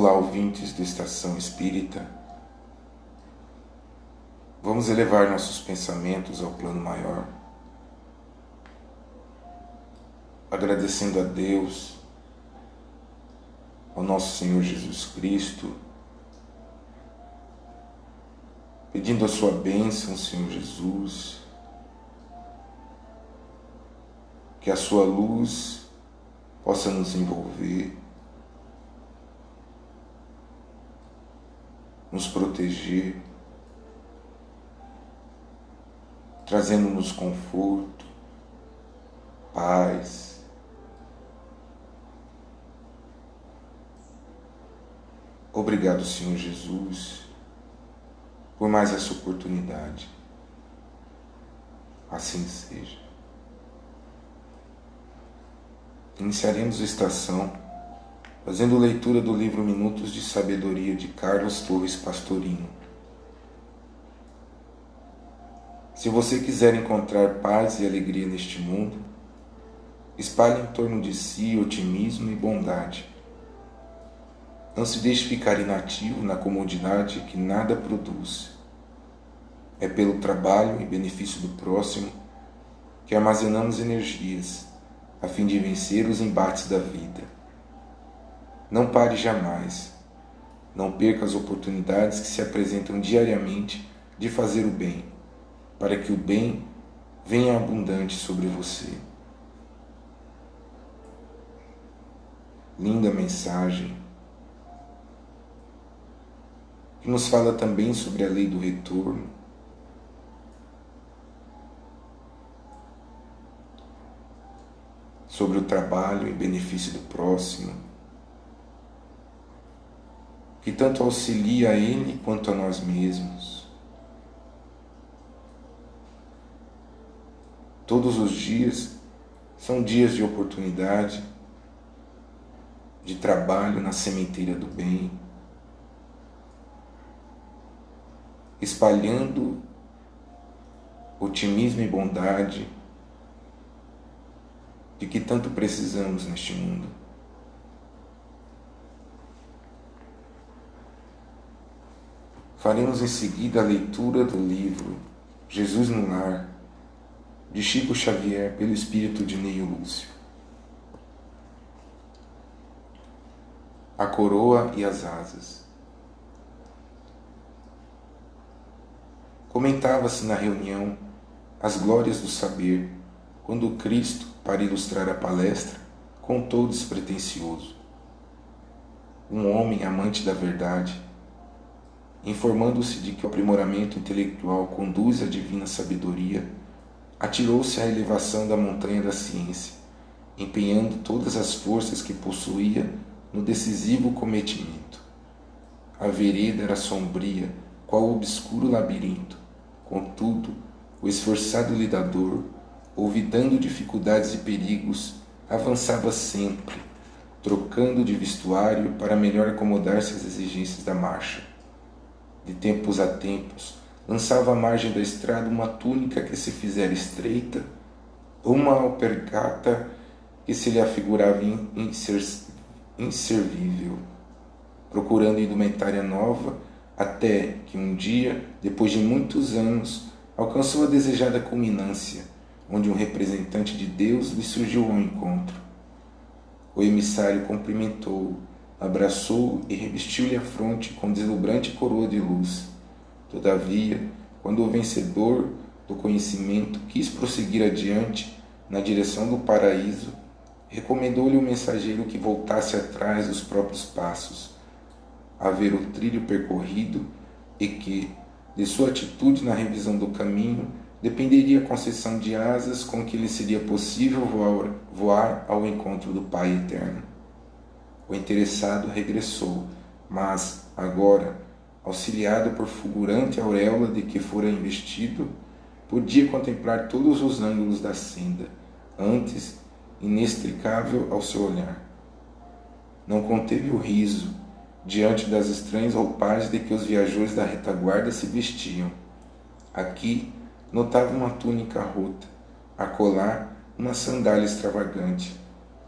Olá, ouvintes do Estação Espírita. Vamos elevar nossos pensamentos ao plano maior, agradecendo a Deus, ao nosso Senhor Jesus Cristo, pedindo a sua bênção, Senhor Jesus, que a sua luz possa nos envolver nos proteger, trazendo-nos conforto, paz. Obrigado, Senhor Jesus, por mais essa oportunidade. Assim seja. Iniciaremos a estação fazendo leitura do livro Minutos de Sabedoria de Carlos Torres Pastorino. Se você quiser encontrar paz e alegria neste mundo, espalhe em torno de si otimismo e bondade. Não se deixe ficar inativo na comodidade que nada produz. É pelo trabalho e benefício do próximo que armazenamos energias a fim de vencer os embates da vida. Não pare jamais. Não perca as oportunidades que se apresentam diariamente de fazer o bem, para que o bem venha abundante sobre você. Linda mensagem que nos fala também sobre a lei do retorno. Sobre o trabalho em benefício do próximo que tanto auxilia a Ele quanto a nós mesmos. Todos os dias são dias de oportunidade, de trabalho na sementeira do bem, espalhando otimismo e bondade de que tanto precisamos neste mundo. Faremos em seguida a leitura do livro Jesus no Lar, de Chico Xavier, pelo espírito de Neio Lúcio. A coroa e as asas. Comentava-se na reunião as glórias do saber, quando Cristo, para ilustrar a palestra, contou despretensioso. Um homem amante da verdade, informando-se de que o aprimoramento intelectual conduz à divina sabedoria, atirou-se à elevação da montanha da ciência, empenhando todas as forças que possuía no decisivo cometimento. A vereda era sombria, qual obscuro labirinto. Contudo, o esforçado lidador, olvidando dificuldades e perigos, avançava sempre, trocando de vestuário para melhor acomodar-se às exigências da marcha de tempos a tempos, lançava à margem da estrada uma túnica que se fizera estreita, uma alpergata que se lhe afigurava inservível, procurando indumentária nova, até que um dia, depois de muitos anos, alcançou a desejada culminância, onde um representante de Deus lhe surgiu ao encontro. O emissário cumprimentou-o, abraçou e revestiu-lhe a fronte com deslumbrante coroa de luz. Todavia, quando o vencedor do conhecimento quis prosseguir adiante na direção do paraíso, recomendou-lhe o mensageiro que voltasse atrás dos próprios passos, a ver o trilho percorrido e que, de sua atitude na revisão do caminho, dependeria a concessão de asas com que lhe seria possível voar, voar ao encontro do Pai Eterno. O interessado regressou, mas, agora, auxiliado por fulgurante auréola de que fora investido, podia contemplar todos os ângulos da senda, antes inextricável ao seu olhar. Não conteve o riso diante das estranhas roupagens de que os viajores da retaguarda se vestiam. Aqui notava uma túnica rota, acolá uma sandália extravagante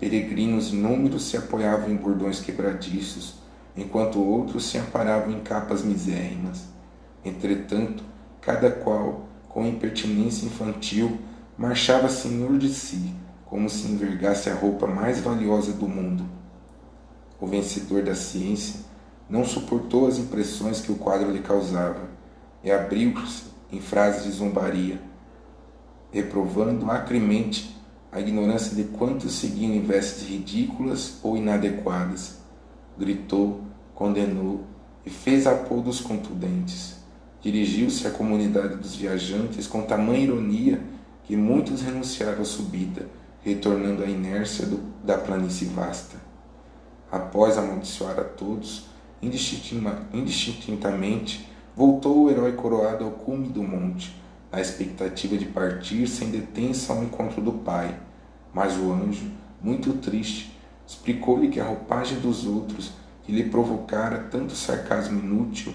Peregrinos inúmeros se apoiavam em bordões quebradiços, enquanto outros se amparavam em capas misérrimas. Entretanto, cada qual, com impertinência infantil, marchava senhor de si, como se envergasse a roupa mais valiosa do mundo. O vencedor da ciência não suportou as impressões que o quadro lhe causava e abriu-se em frases de zombaria, reprovando acremente a ignorância de quantos seguiam em vestes ridículas ou inadequadas. Gritou, condenou e fez apodos contundentes. Dirigiu-se à comunidade dos viajantes com tamanha ironia que muitos renunciaram à subida, retornando à inércia do, da planície vasta. Após amaldiçoar a todos, indistintamente, voltou o herói coroado ao cume do monte, na expectativa de partir sem detença ao encontro do Pai. Mas o anjo, muito triste, explicou-lhe que a roupagem dos outros, que lhe provocara tanto sarcasmo inútil,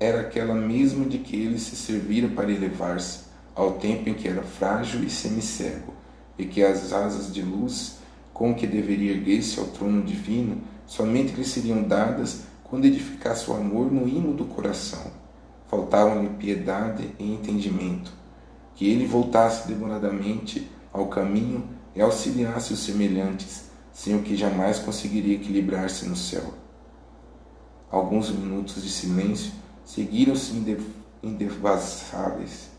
era aquela mesma de que ele se servira para elevar-se, ao tempo em que era frágil e semicego, e que as asas de luz com que deveria erguer-se ao trono divino somente lhe seriam dadas quando edificasse o amor no hino do coração. Faltavam-lhe piedade e entendimento. Que ele voltasse demoradamente ao caminho e auxiliasse os semelhantes, sem o que jamais conseguiria equilibrar-se no céu. Alguns minutos de silêncio seguiram-se indevassáveis.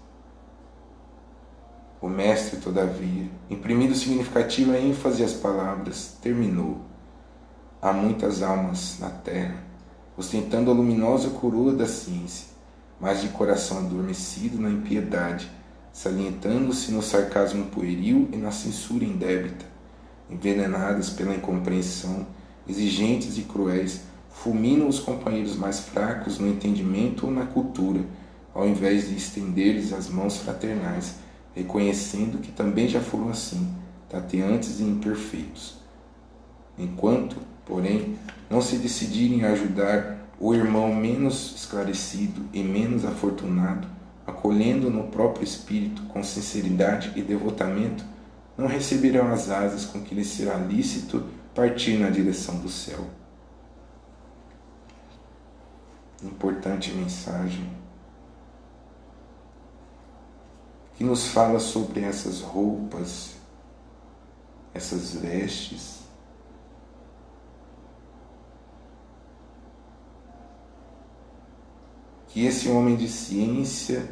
O mestre, todavia, imprimindo significativa ênfase às palavras, terminou. Há muitas almas na terra ostentando a luminosa coroa da ciência, mas de coração adormecido na impiedade, salientando-se no sarcasmo pueril e na censura indébita, envenenadas pela incompreensão, exigentes e cruéis, fulminam os companheiros mais fracos no entendimento ou na cultura, ao invés de estender-lhes as mãos fraternais, reconhecendo que também já foram assim, tateantes e imperfeitos. Enquanto, porém, não se decidirem a ajudar o irmão menos esclarecido e menos afortunado, acolhendo no próprio espírito com sinceridade e devotamento, não receberão as asas com que lhes será lícito partir na direção do céu. Importante mensagem que nos fala sobre essas roupas, essas vestes que esse homem de ciência,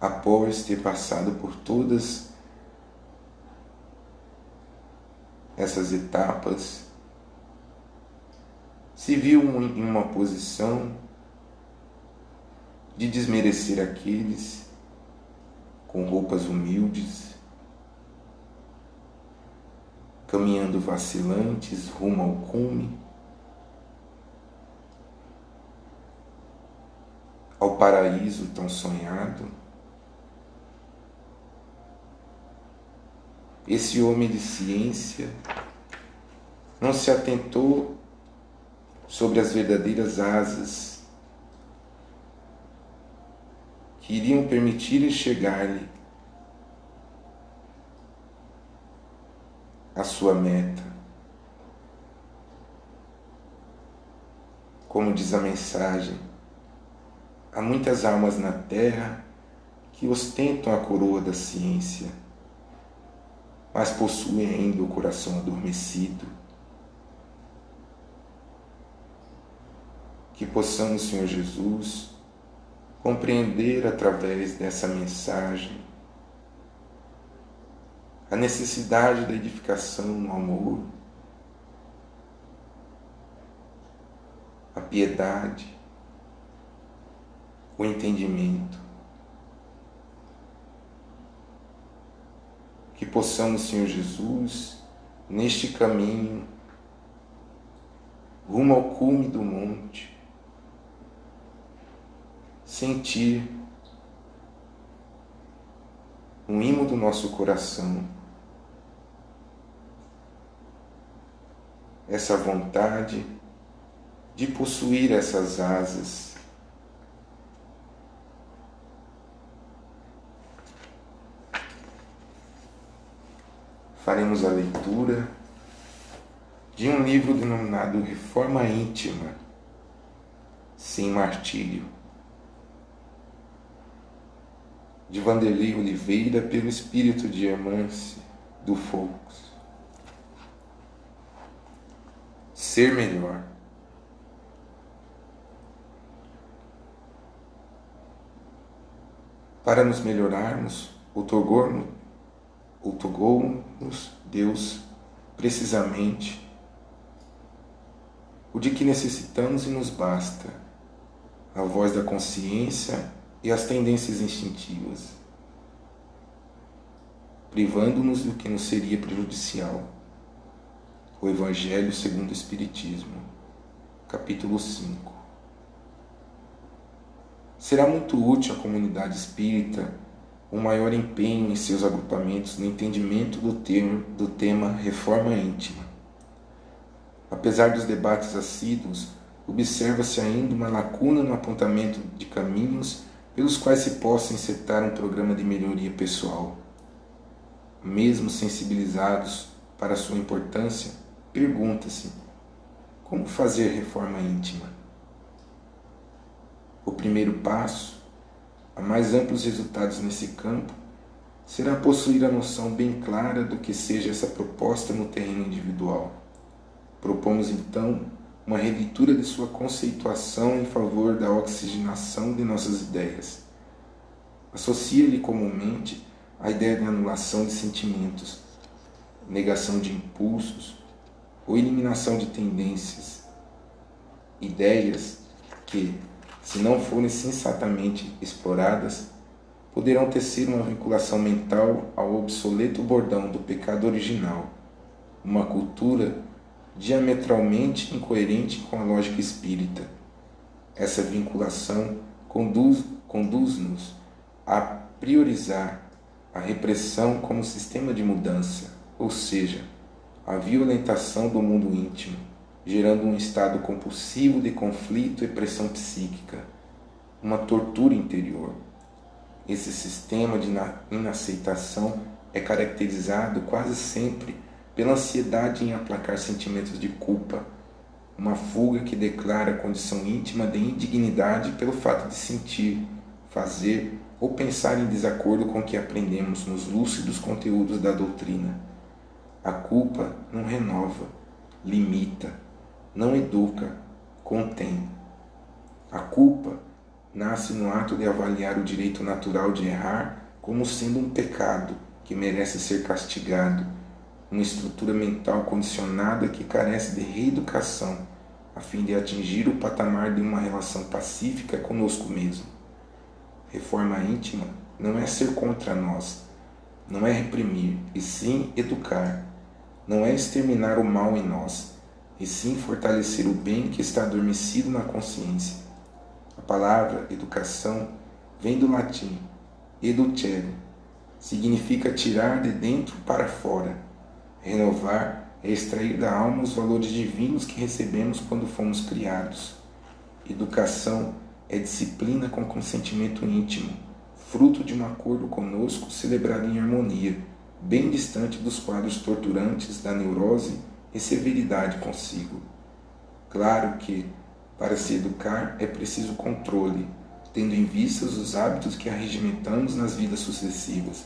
após ter passado por todas essas etapas, se viu em uma posição de desmerecer aqueles com roupas humildes, caminhando vacilantes rumo ao cume ao paraíso tão sonhado. Esse homem de ciência não se atentou sobre as verdadeiras asas que iriam permitir chegar-lhe a sua meta. Como diz a mensagem, Há muitas almas na terra que ostentam a coroa da ciência, mas possuem ainda o coração adormecido. Que possamos, Senhor Jesus, compreender através dessa mensagem a necessidade da edificação no amor, a piedade, o entendimento. Que possamos, Senhor Jesus, neste caminho, rumo ao cume do monte, sentir um imo do nosso coração, essa vontade de possuir essas asas faremos a leitura de um livro denominado Reforma Íntima, sem martírio, de Vanderlei Oliveira, pelo espírito de Hermance do Focus. Ser melhor. Para nos melhorarmos, otorgou-nos Deus precisamente o de que necessitamos e nos basta, a voz da consciência e as tendências instintivas, privando-nos do que nos seria prejudicial. O Evangelho segundo o Espiritismo, capítulo 5. Será muito útil à comunidade espírita um maior empenho em seus agrupamentos no entendimento do, termo, do tema reforma íntima. Apesar dos debates assíduos, observa-se ainda uma lacuna no apontamento de caminhos pelos quais se possa insetar um programa de melhoria pessoal. Mesmo sensibilizados para sua importância, pergunta-se: como fazer reforma íntima? O primeiro passo, a mais amplos resultados nesse campo, será possuir a noção bem clara do que seja essa proposta no terreno individual. Propomos então uma releitura de sua conceituação em favor da oxigenação de nossas ideias. Associa-lhe comumente a ideia de anulação de sentimentos, negação de impulsos ou eliminação de tendências, ideias que, se não forem sensatamente exploradas, poderão tecer uma vinculação mental ao obsoleto bordão do pecado original, uma cultura diametralmente incoerente com a lógica espírita. Essa vinculação conduz-nos conduz a priorizar a repressão como sistema de mudança, ou seja, a violentação do mundo íntimo, gerando um estado compulsivo de conflito e pressão psíquica, uma tortura interior. Esse sistema de inaceitação é caracterizado quase sempre pela ansiedade em aplacar sentimentos de culpa, uma fuga que declara a condição íntima de indignidade pelo fato de sentir, fazer ou pensar em desacordo com o que aprendemos nos lúcidos conteúdos da doutrina. A culpa não renova, limita, não educa, contém. A culpa nasce no ato de avaliar o direito natural de errar como sendo um pecado que merece ser castigado uma estrutura mental condicionada que carece de reeducação, a fim de atingir o patamar de uma relação pacífica conosco mesmo. Reforma íntima não é ser contra nós, não é reprimir, e sim educar. Não é exterminar o mal em nós, e sim fortalecer o bem que está adormecido na consciência. A palavra educação vem do latim educere, significa tirar de dentro para fora Renovar é extrair da alma os valores divinos que recebemos quando fomos criados. Educação é disciplina com consentimento íntimo, fruto de um acordo conosco celebrado em harmonia, bem distante dos quadros torturantes da neurose e severidade consigo. Claro que, para se educar, é preciso controle, tendo em vista os hábitos que arregimentamos nas vidas sucessivas.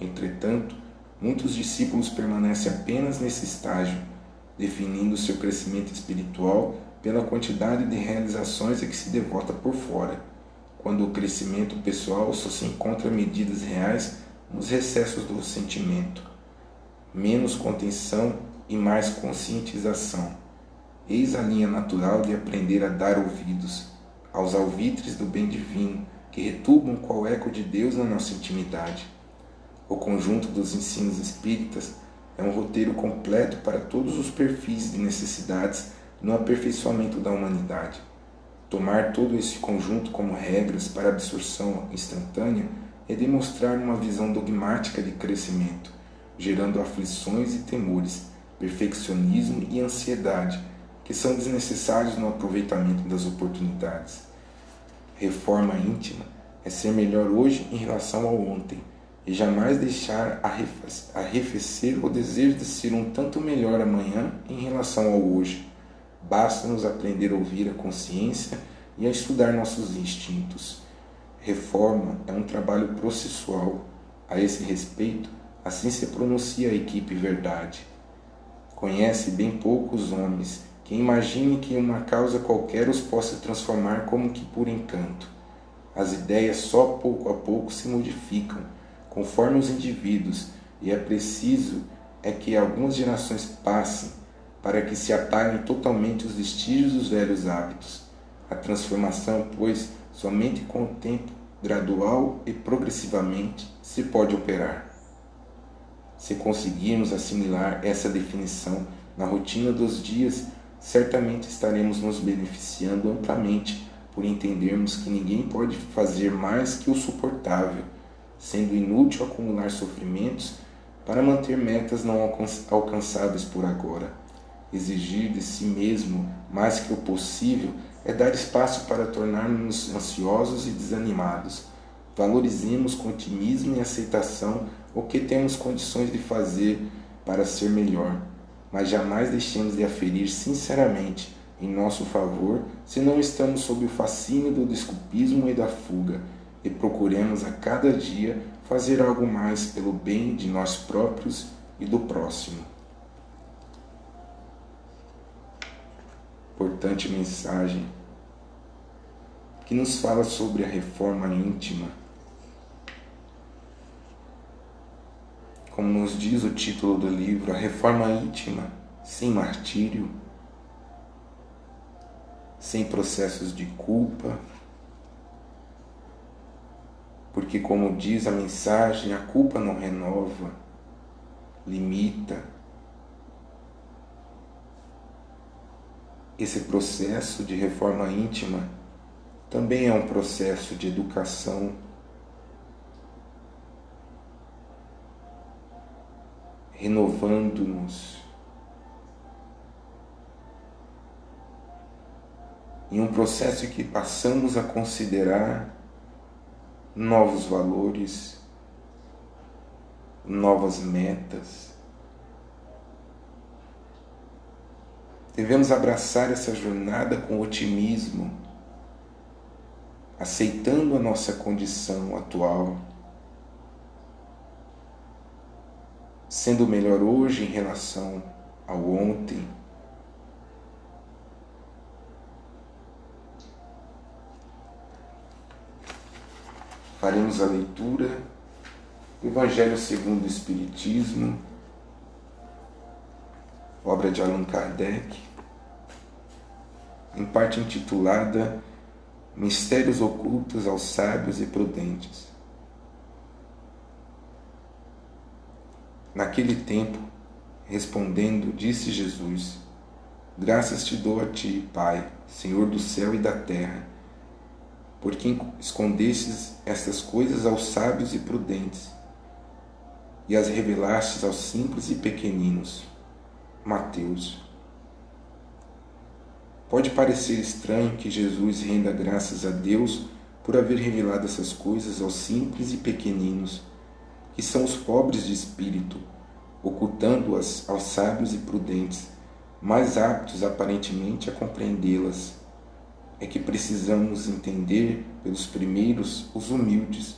Entretanto, Muitos discípulos permanecem apenas nesse estágio, definindo seu crescimento espiritual pela quantidade de realizações a que se devota por fora, quando o crescimento pessoal só se encontra medidas reais nos recessos do sentimento. Menos contenção e mais conscientização. Eis a linha natural de aprender a dar ouvidos aos alvitres do bem divino que retubam qual eco de Deus na nossa intimidade. O conjunto dos ensinos espíritas é um roteiro completo para todos os perfis de necessidades no aperfeiçoamento da humanidade. Tomar todo esse conjunto como regras para absorção instantânea é demonstrar uma visão dogmática de crescimento, gerando aflições e temores, perfeccionismo e ansiedade, que são desnecessários no aproveitamento das oportunidades. Reforma íntima é ser melhor hoje em relação ao ontem e jamais deixar arrefecer o desejo de ser um tanto melhor amanhã em relação ao hoje. Basta-nos aprender a ouvir a consciência e a estudar nossos instintos. Reforma é um trabalho processual. A esse respeito, assim se pronuncia a equipe Verdade. Conhece bem poucos homens que imaginem que uma causa qualquer os possa transformar como que por encanto. As ideias só pouco a pouco se modificam conforme os indivíduos, e é preciso é que algumas gerações passem para que se apaguem totalmente os vestígios dos velhos hábitos. A transformação, pois, somente com o tempo, gradual e progressivamente, se pode operar. Se conseguirmos assimilar essa definição na rotina dos dias, certamente estaremos nos beneficiando amplamente por entendermos que ninguém pode fazer mais que o suportável sendo inútil acumular sofrimentos para manter metas não alcançáveis por agora. Exigir de si mesmo mais que o possível é dar espaço para tornarmos ansiosos e desanimados. Valorizemos com otimismo e aceitação o que temos condições de fazer para ser melhor, mas jamais deixemos de aferir sinceramente em nosso favor se não estamos sob o fascínio do desculpismo e da fuga e procuremos a cada dia fazer algo mais pelo bem de nós próprios e do próximo. Importante mensagem que nos fala sobre a reforma íntima. Como nos diz o título do livro, a reforma íntima, sem martírio, sem processos de culpa, porque, como diz a mensagem, a culpa não renova, limita. Esse processo de reforma íntima também é um processo de educação. Renovando-nos em um processo que passamos a considerar novos valores, novas metas. Devemos abraçar essa jornada com otimismo, aceitando a nossa condição atual, sendo melhor hoje em relação ao ontem? Faremos a leitura. Do Evangelho segundo o Espiritismo, obra de Allan Kardec, em parte intitulada Mistérios Ocultos aos Sábios e Prudentes. Naquele tempo, respondendo, disse Jesus: Graças te dou a ti, Pai, Senhor do céu e da terra por quem escondestes estas coisas aos sábios e prudentes, e as revelastes aos simples e pequeninos. Mateus. Pode parecer estranho que Jesus renda graças a Deus por haver revelado essas coisas aos simples e pequeninos, que são os pobres de espírito, ocultando-as aos sábios e prudentes, mais aptos aparentemente a compreendê-las. É que precisamos entender pelos primeiros os humildes,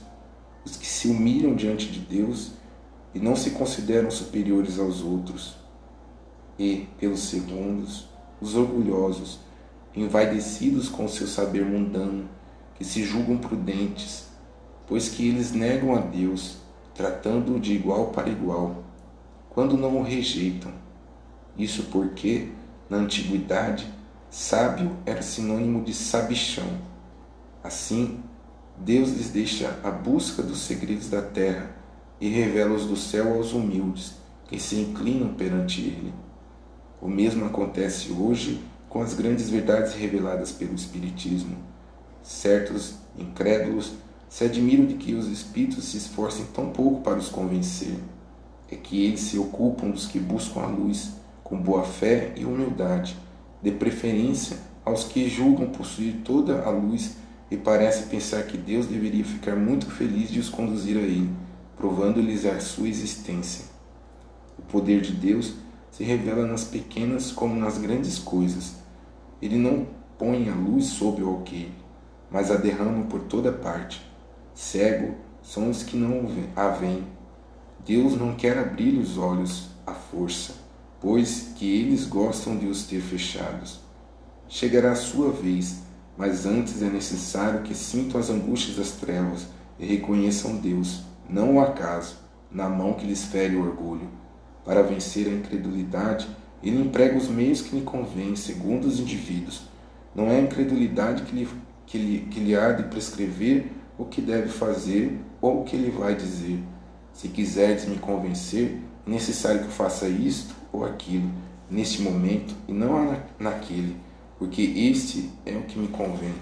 os que se humilham diante de Deus e não se consideram superiores aos outros, e, pelos segundos, os orgulhosos, envaidecidos com seu saber mundano, que se julgam prudentes, pois que eles negam a Deus, tratando-o de igual para igual, quando não o rejeitam. Isso porque, na antiguidade, Sábio era sinônimo de sabichão. Assim, Deus lhes deixa a busca dos segredos da terra e revela-os do céu aos humildes, que se inclinam perante Ele. O mesmo acontece hoje com as grandes verdades reveladas pelo Espiritismo. Certos incrédulos se admiram de que os espíritos se esforcem tão pouco para os convencer. É que eles se ocupam dos que buscam a luz com boa fé e humildade de preferência aos que julgam possuir toda a luz e parecem pensar que Deus deveria ficar muito feliz de os conduzir a Ele, provando-lhes a sua existência. O poder de Deus se revela nas pequenas como nas grandes coisas. Ele não põe a luz sobre o alqueire, mas a derrama por toda parte. Cego são os que não a veem. Deus não quer abrir os olhos à força, pois que eles gostam de os ter fechados. Chegará a sua vez, mas antes é necessário que sintam as angústias das trevas e reconheçam Deus, não o acaso, na mão que lhes fere o orgulho. Para vencer a incredulidade, ele emprega os meios que lhe convêm, segundo os indivíduos. Não é a incredulidade que lhe, que lhe, que lhe há de prescrever o que deve fazer ou o que ele vai dizer. Se quiserdes me convencer, é necessário que eu faça isto ou aquilo, neste momento e não naquele, porque este é o que me convém.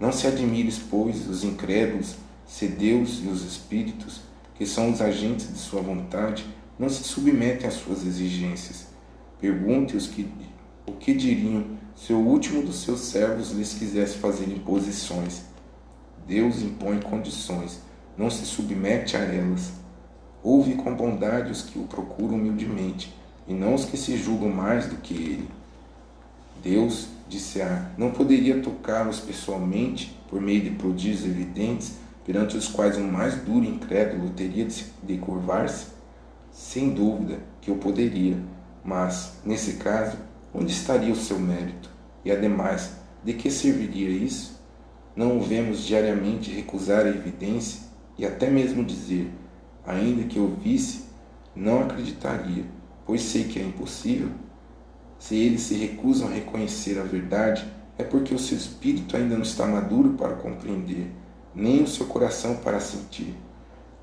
Não se admires, pois, os incrédulos, se Deus e os espíritos, que são os agentes de sua vontade, não se submetem às suas exigências. Pergunte-os que, o que diriam se o último dos seus servos lhes quisesse fazer imposições. Deus impõe condições, não se submete a elas. Ouve com bondade os que o procuram humildemente, e não os que se julgam mais do que ele. Deus, disse A, não poderia tocá-los pessoalmente por meio de prodígios evidentes, perante os quais o mais duro incrédulo teria de, curvar-se? Sem dúvida que eu poderia, mas, nesse caso, onde estaria o seu mérito? E, ademais, de que serviria isso? Não o vemos diariamente recusar a evidência e até mesmo dizer: ainda que eu visse, não acreditaria, pois sei que é impossível. Se eles se recusam a reconhecer a verdade, é porque o seu espírito ainda não está maduro para compreender, nem o seu coração para sentir.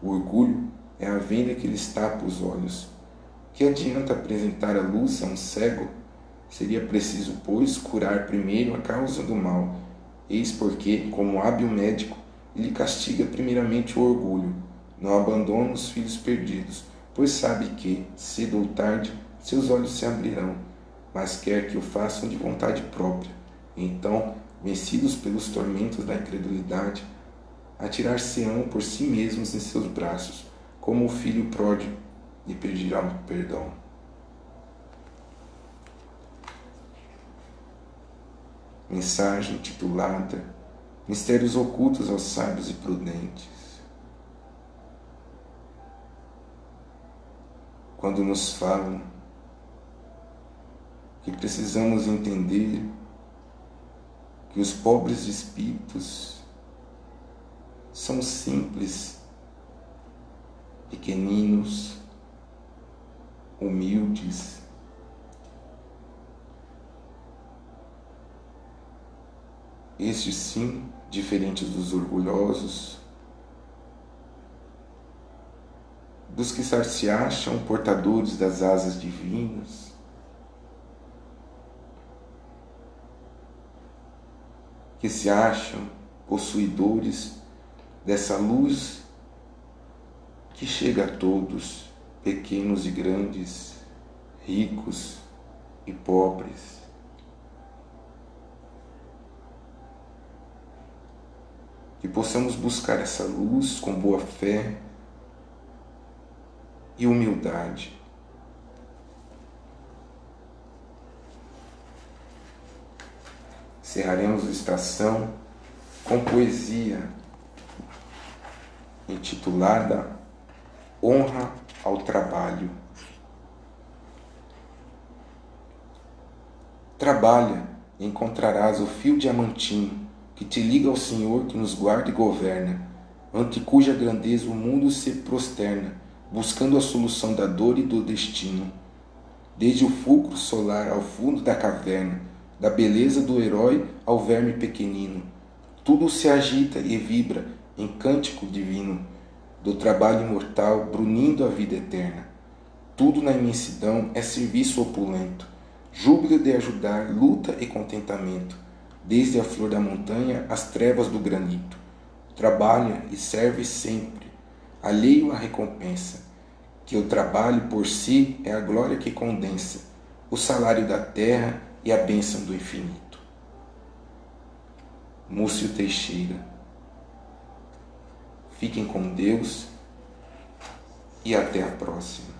O orgulho é a venda que lhes tapa os olhos. Que adianta apresentar a luz a um cego? Seria preciso, pois, curar primeiro a causa do mal. Eis porque, como hábil médico, ele castiga primeiramente o orgulho, não abandona os filhos perdidos, pois sabe que, cedo ou tarde, seus olhos se abrirão, mas quer que o façam de vontade própria. Então, vencidos pelos tormentos da incredulidade, atirar-se-ão por si mesmos em seus braços, como o filho pródigo, e pedirão perdão. Mensagem titulada Mistérios ocultos aos sábios e prudentes. Quando nos falam que precisamos entender que os pobres espíritos são simples, pequeninos, humildes, estes sim, diferentes dos orgulhosos, dos que se acham portadores das asas divinas, que se acham possuidores dessa luz que chega a todos, pequenos e grandes, ricos e pobres. Que possamos buscar essa luz com boa fé e humildade. Encerraremos a estação com poesia intitulada Honra ao Trabalho. Trabalha e encontrarás o fio diamantinho que te liga ao Senhor que nos guarda e governa, ante cuja grandeza o mundo se prosterna, buscando a solução da dor e do destino. Desde o fulcro solar ao fundo da caverna, da beleza do herói ao verme pequenino, tudo se agita e vibra em cântico divino, do trabalho imortal brunindo a vida eterna. Tudo na imensidão é serviço opulento, júbilo de ajudar, luta e contentamento, desde a flor da montanha às trevas do granito. Trabalha e serve sempre, alheio à recompensa, que o trabalho por si é a glória que condensa, o salário da terra e a bênção do infinito. Múcio Teixeira. Fiquem com Deus e até a próxima.